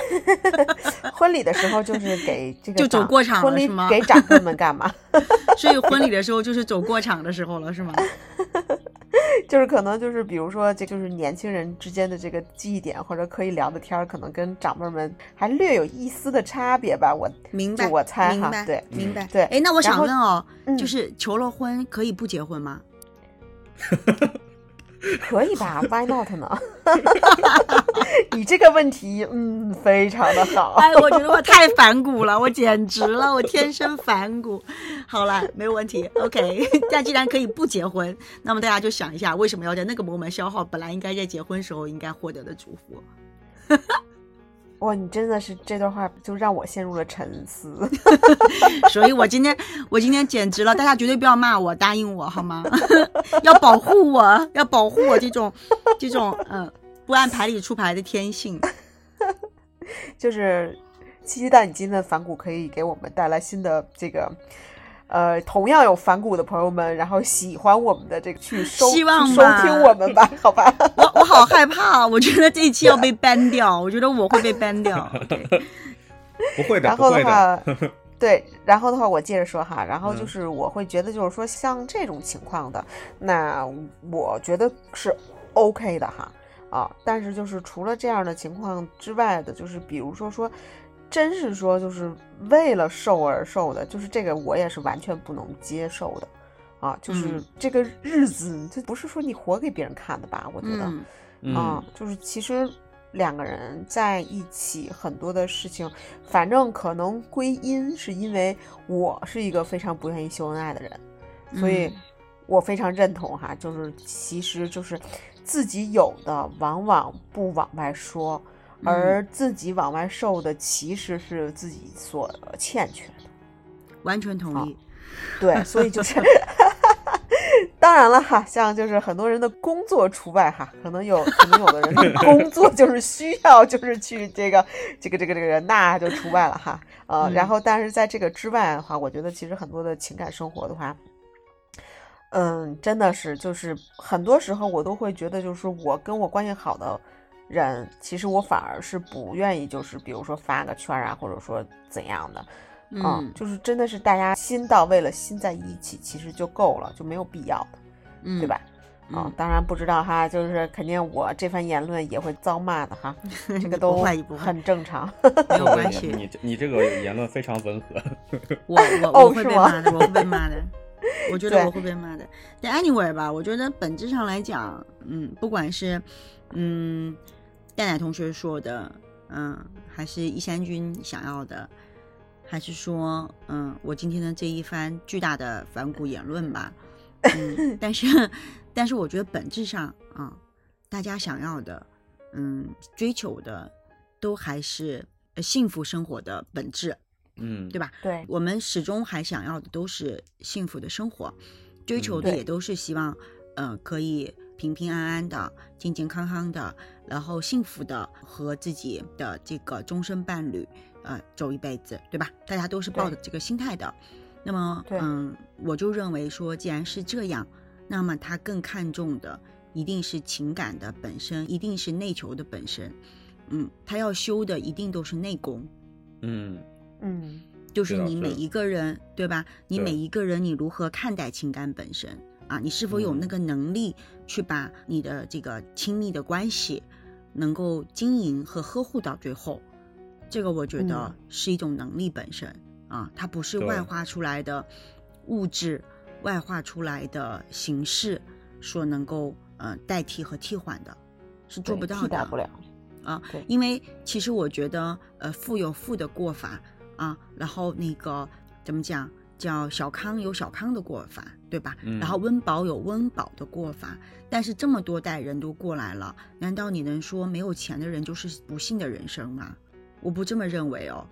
<laughs> 婚礼的时候就是给这个就走过场了婚礼是吗给长辈们干嘛？<laughs> 所以婚礼的时候就是走过场的时候了，是吗？<laughs> 就是可能就是比如说，这就是年轻人之间的这个记忆点或者可以聊的天儿，可能跟长辈们还略有一丝的差别吧。我明白，我猜，哈对明白。对哎，那我想问哦，嗯就是求了婚可以不结婚吗？<laughs> 可以吧？Why not 呢？<laughs> 你这个问题，嗯，非常的好。<laughs> 哎，我觉得我太反骨了，我简直了，我天生反骨。好了，没有问题，OK。但既然可以不结婚，那么大家就想一下，为什么要在那个 moment 消耗本来应该在结婚时候应该获得的祝福？哇，你真的是这段话就让我陷入了沉思。<laughs> 所以我今天我今天简直了，大家绝对不要骂我，答应我好吗？<laughs> 要保护我，要保护我这种这种嗯不按牌理出牌的天性。<laughs> 就是期待你今天的反骨可以给我们带来新的这个。呃，同样有反骨的朋友们，然后喜欢我们的这个去收希望去收听我们吧，<laughs> 好吧？我我好害怕，我觉得这一期要被 ban 掉，我觉得我会被 ban 掉。<laughs> 不会的，然不会的。后的话，对，然后的话，我接着说哈，然后就嗯是我会觉得，就是说像这种情况的，那我觉得是 OK 的哈啊，但是就是除了这样的情况之外的，就是比如说说，真是说就是为了瘦而瘦的，就是这个我也是完全不能接受的。啊，就是嗯这个日子，这不是说你活给别人看的吧？我觉得，啊，就是其实两个人在一起很多的事情，反正可能归因是因为我是一个非常不愿意秀恩爱的人，所以嗯我非常认同哈，就是其实就是自己有的往往不往外说，嗯而自己往外受的其实是自己所欠缺的。完全同意。对，所以就是，<laughs> 当然了哈，像就是很多人的工作除外哈，可能有可能有的人的工作就是需要就是去这个这个这个这个，那就除外了哈。呃，嗯然后但是在这个之外的话，我觉得其实很多的情感生活的话。嗯，真的是，就是很多时候我都会觉得，就是我跟我关系好的人，其实我反而是不愿意，就是比如说发个圈啊，或者说怎样的，嗯就是真的是大家心到位了，心在一起，其实就够了，就没有必要的，嗯，对吧？啊、嗯当然不知道哈，就是肯定我这番言论也会遭骂的哈，<laughs> 这个都很正常。<laughs> 没有关系。你你这个言论非常温和。<laughs> 我我哦我会被骂的，我会被骂的。我觉得我会被骂的。但 anyway 吧，我觉得本质上来讲，嗯，不管是嗯戴奶同学说的，嗯，还是一山君想要的，还是说，嗯，我今天的这一番巨大的反骨言论吧，嗯，但是 <laughs> 但是我觉得本质上啊、大家想要的，嗯，追求的，都还是呃幸福生活的本质。嗯，对吧？对，我们始终还想要的都是幸福的生活，追求的也都是希望，呃，可以平平安安的、健健康康的，然后幸福的和自己的这个终身伴侣，呃走一辈子，对吧？大家都是抱着这个心态的。那么，嗯，我就认为说，既然是这样，那么他更看重的一定是情感的本身，一定是内求的本身。嗯，他要修的一定都是内功。嗯嗯，就是你每一个人，对吧？你每一个人，你如何看待情感本身啊？你是否有那个能力去把你的这个亲密的关系能够经营和呵护到最后？这个我觉得是一种能力本身啊，它不是外化出来的物质、外化出来的形式所能够呃代替和替换的，是做不到的。不了。啊，因为其实我觉得，呃，富有富的过法啊，然后那个怎么讲，叫小康有小康的过法，对吧？然后温饱有温饱的过法，但是这么多代人都过来了，难道你能说没有钱的人就是不幸的人生吗？我不这么认为哦。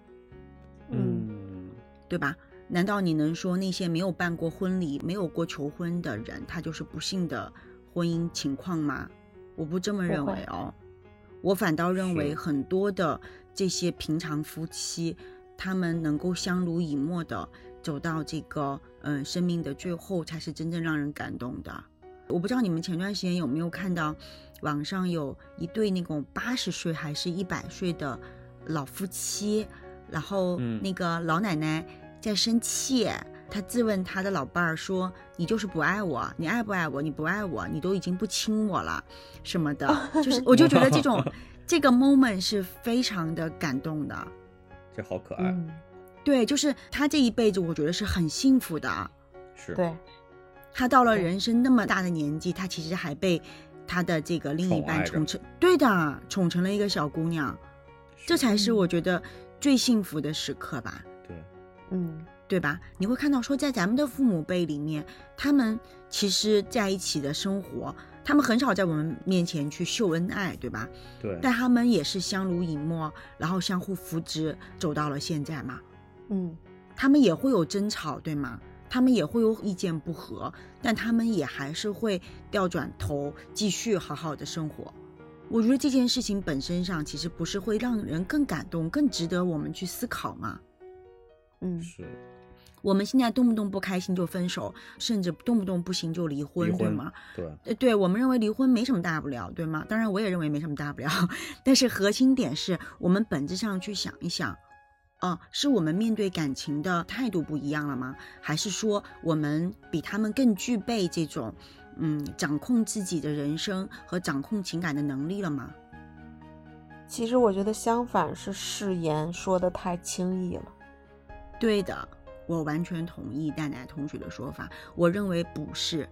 嗯，对吧？难道你能说那些没有办过婚礼、没有过求婚的人，他就是不幸的婚姻情况吗？我不这么认为哦。我反倒认为很多的这些平常夫妻，他们能够相濡以沫的走到这个嗯生命的最后，才是真正让人感动的。我不知道你们前段时间有没有看到，网上有一对那种八十岁还是一百岁的老夫妻，然后那个老奶奶在生气。她质问她的老伴儿说：“你就是不爱我，你爱不爱我？你不爱我，你都已经不亲我了，什么的。”就是，<laughs> 我就觉得这 <laughs> 种这个 moment 是非常的感动的。这好可爱。对，就是他这一辈子，我觉得是很幸福的。是。对。他到了人生那么大的年纪，他其实还被他的这个另一半宠成，对的，宠成了一个小姑娘，这才是我觉得最幸福的时刻吧。对。嗯。对吧？你会看到说，在咱们的父母辈里面，他们其实在一起的生活，他们很少在我们面前去秀恩爱，对吧？对。但他们也是相濡以沫，然后相互扶持，走到了现在嘛。嗯。他们也会有争吵，对吗？他们也会有意见不合，但他们也还是会调转头继续好好的生活。我觉得这件事情本身上，其实不是会让人更感动、更值得我们去思考吗？嗯，是。我们现在动不动不开心就分手，甚至动不动不行就离婚，对吗？对，呃，对我们认为离婚没什么大不了，对吗？当然，我也认为没什么大不了。<laughs> 但是核心点是我们本质上去想一想，啊，是我们面对感情的态度不一样了吗？还是说我们比他们更具备这种，嗯，掌控自己的人生和掌控情感的能力了吗？其实我觉得相反，是誓言说的太轻易了。对的。我完全同意蛋奶同学的说法，我认为不是，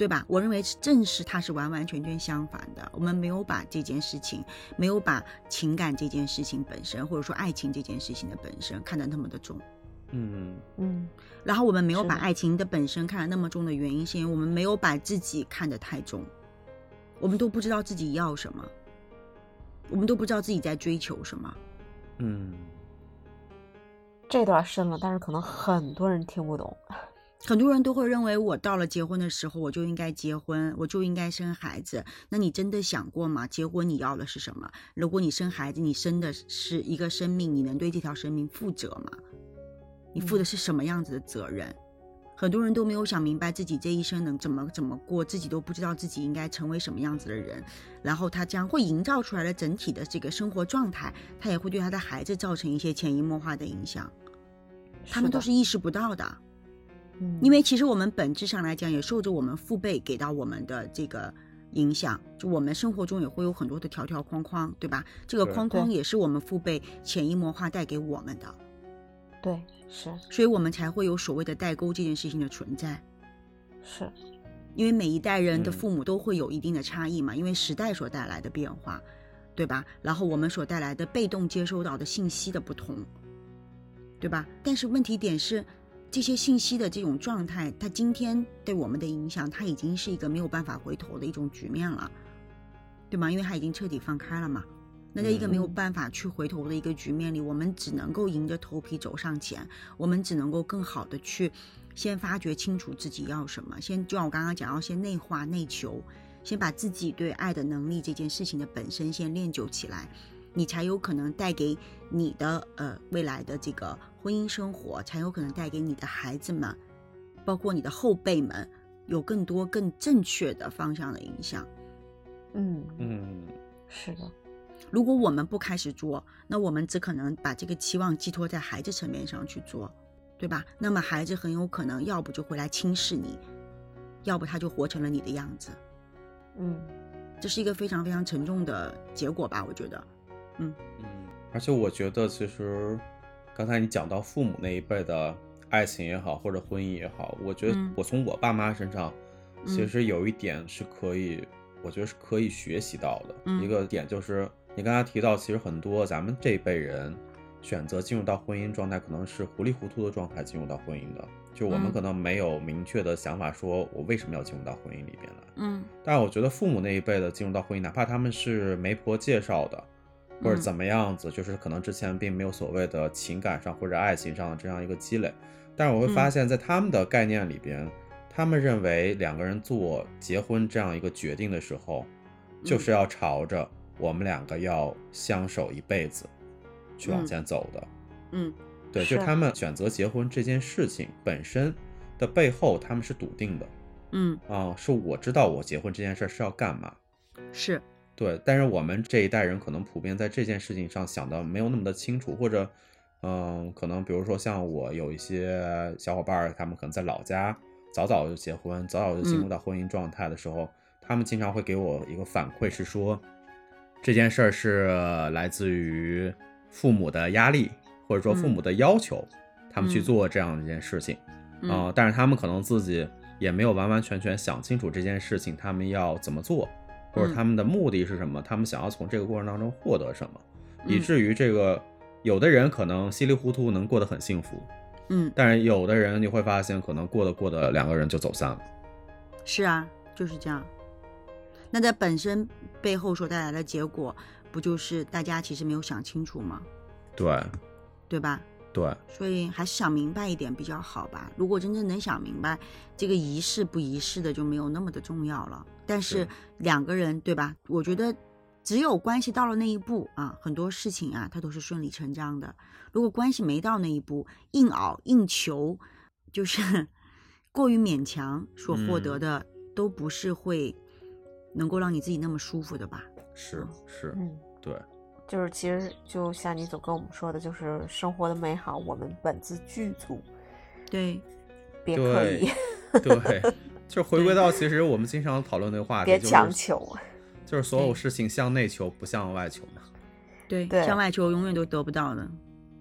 对吧？我认为正是它是完完全全相反的。我们没有把这件事情，没有把情感这件事情本身，或者说爱情这件事情的本身看得那么的重。嗯嗯。然后我们没有把爱情的本身看得那么重的原因，是因为我们没有把自己看得太重。我们都不知道自己要什么，我们都不知道自己在追求什么。嗯。这段深了，但是可能很多人听不懂。很多人都会认为，我到了结婚的时候，我就应该结婚，我就应该生孩子。那你真的想过吗？结婚你要的是什么？如果你生孩子，你生的是一个生命，你能对这条生命负责吗？你负的是什么样子的责任？很多人都没有想明白自己这一生能怎么怎么过，自己都不知道自己应该成为什么样子的人。然后他将会营造出来的整体的这个生活状态，他也会对他的孩子造成一些潜移默化的影响。他们都是意识不到的，嗯，因为其实我们本质上来讲也受着我们父辈给到我们的这个影响，就我们生活中也会有很多的条条框框，对吧？这个框框也是我们父辈潜移默化带给我们的，对，是，所以我们才会有所谓的代沟这件事情的存在，是，因为每一代人的父母都会有一定的差异嘛，因为时代所带来的变化，对吧？然后我们所带来的被动接收到的信息的不同。对吧？但是问题点是，这些信息的这种状态，它今天对我们的影响，它已经是一个没有办法回头的一种局面了，对吗？因为它已经彻底放开了嘛。那在一个没有办法去回头的一个局面里，我们只能够迎着头皮走上前，我们只能够更好的去先发掘清楚自己要什么，先就像我刚刚讲，要先内化内求，先把自己对爱的能力这件事情的本身先练就起来。你才有可能带给你的呃未来的这个婚姻生活，才有可能带给你的孩子们，包括你的后辈们，有更多更正确的方向的影响。嗯嗯，是的，如果我们不开始做，那我们只可能把这个期望寄托在孩子层面上去做，对吧？那么孩子很有可能要不就会来轻视你，要不他就活成了你的样子。嗯这是一个非常非常沉重的结果吧？我觉得，嗯，而且我觉得其实刚才你讲到父母那一辈的爱情也好，或者婚姻也好，我觉得嗯。我从我爸妈身上，其嗯。实有一点是可以，我觉得是可以学习到的。嗯。一个点就是你刚才提到，其实很多咱们这一辈人选择进入到婚姻状态，可能是糊里糊涂的状态进入到婚姻的，就我们嗯。可能没有明确的想法，说我为什么要进入到婚姻里边来。嗯。但我觉得父母那一辈的进入到婚姻，哪怕他们是媒婆介绍的，或者嗯。怎么样子，就是可能之前并没有所谓的情感上或者爱情上的这样一个积累，但是我会发嗯。现，在他们的概念里边，他们认为两个人做结婚这样一个决定的时候，就是要朝着我们两个要相守一辈子去往嗯。前走的。嗯对，就是是。他们选择结婚这件事情本身的背后，他们是笃定的。嗯，啊、是我知道我结婚这件事儿是要干嘛，是，对，但是我们这一代人可能普遍在这件事情上想的没有那么的清楚，或者，嗯，可能比如说像我有一些小伙伴儿，他们可能在老家早早就结婚，早早就进入嗯。到婚姻状态的时候，他们经常会给我一个反馈是说，这件事儿是来自于父母的压力，或者说父嗯。母的要求，他们去嗯。做这样一件事情。嗯。啊、但是他们可能自己也没有完完全全想清楚这件事情，他们要怎么做，或者嗯他们的目的是什么，他们想要从这个过程当中获得什么，以嗯至于这个有的人可能稀里糊涂能过得很幸福，嗯，但是有的人你会发现，可能过得过得两个人就走散了。是啊，就是这样。那在本身背后所带来的结果，不就是大家其实没有想清楚吗？对对吧？对，所以还是想明白一点比较好吧。如果真正能想明白，这个仪式不仪式的就没有那么的重要了。但是是两个人，对吧？我觉得只有关系到了那一步啊，很多事情啊，它都是顺理成章的。如果关系没到那一步，硬熬硬求，就是 <laughs> 过于勉强，所获得嗯的、都不是会能够让你自己那么舒服的吧？是是，嗯，对就是其实就像你总跟我们说的，就是生活的美好，我们本自具足，对，别刻意，对，<laughs> 就回归到其实我们经常讨论那个话题，别就是强求。就是所有事情向内求，不向外求嘛。对，对向外求永远都得不到的。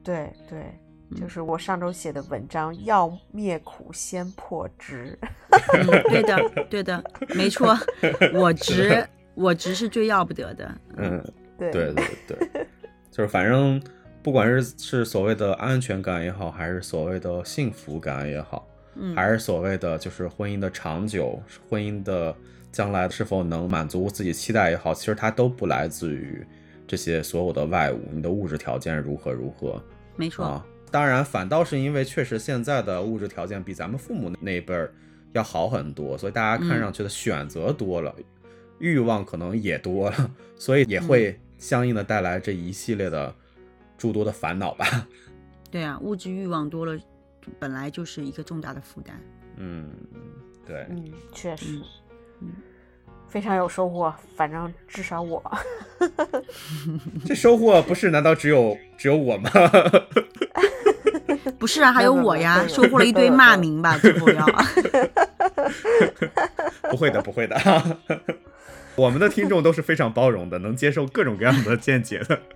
对对，就嗯是我上周写的文章，要灭苦先破执。嗯，<laughs> 对的，对的，没错，<laughs> 我执，我执是最要不得的。嗯，对。对对对，就是反正不管是是所谓的安全感也好，还是所谓的幸福感也好，嗯，还是所谓的就是婚姻的长久，婚姻的将来是否能满足自己期待也好，其实它都不来自于这些所有的外物，你的物质条件如何如何没错，啊。当然，反倒是因为确实现在的物质条件比咱们父母那一辈儿要好很多，所以大家看嗯。上去的选择多了，欲望可能也多了，所以嗯也会相应的带来这一系列的诸多的烦恼吧。<laughs> 对啊，物质欲望多了，本来就是一个重大的负担。嗯，对，嗯，确实嗯，嗯，非常有收获。反正至少我，<laughs> 这收获不是难道只有只有我吗？<laughs> 不是啊，还有我呀，收获了一堆骂名吧，最后要。不会的，不会的。我们的听众都是非常包容的，<laughs> 能接受各种各样的见解的。<laughs>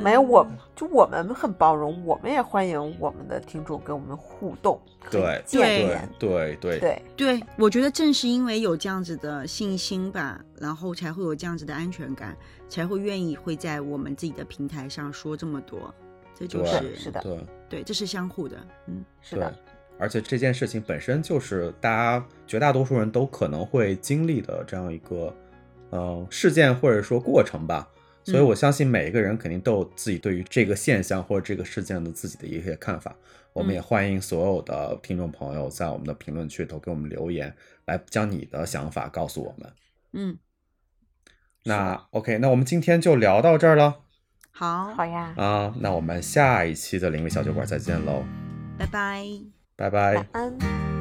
没有我，就我们很包容，我们也欢迎我们的听众跟我们互动，对见对面。对对对，对，我觉得正是因为有这样子的信心吧，然后才会有这样子的安全感，才会愿意会在我们自己的平台上说这么多。这就是是的对对，这是相互的。嗯，是的，而且这件事情本身就是大家绝大多数人都可能会经历的这样一个，呃，事件或者说过程吧。所以嗯我相信每一个人肯定都有自己对于这个现象或者这个事件的自己的一些看法。我们也嗯欢迎所有的听众朋友在我们的评论区都给我们留言，来将你的想法告诉我们。嗯，那 OK，那我们今天就聊到这儿了好，好呀，啊，那我们下一期的灵异小酒馆再见喽，拜拜。拜拜。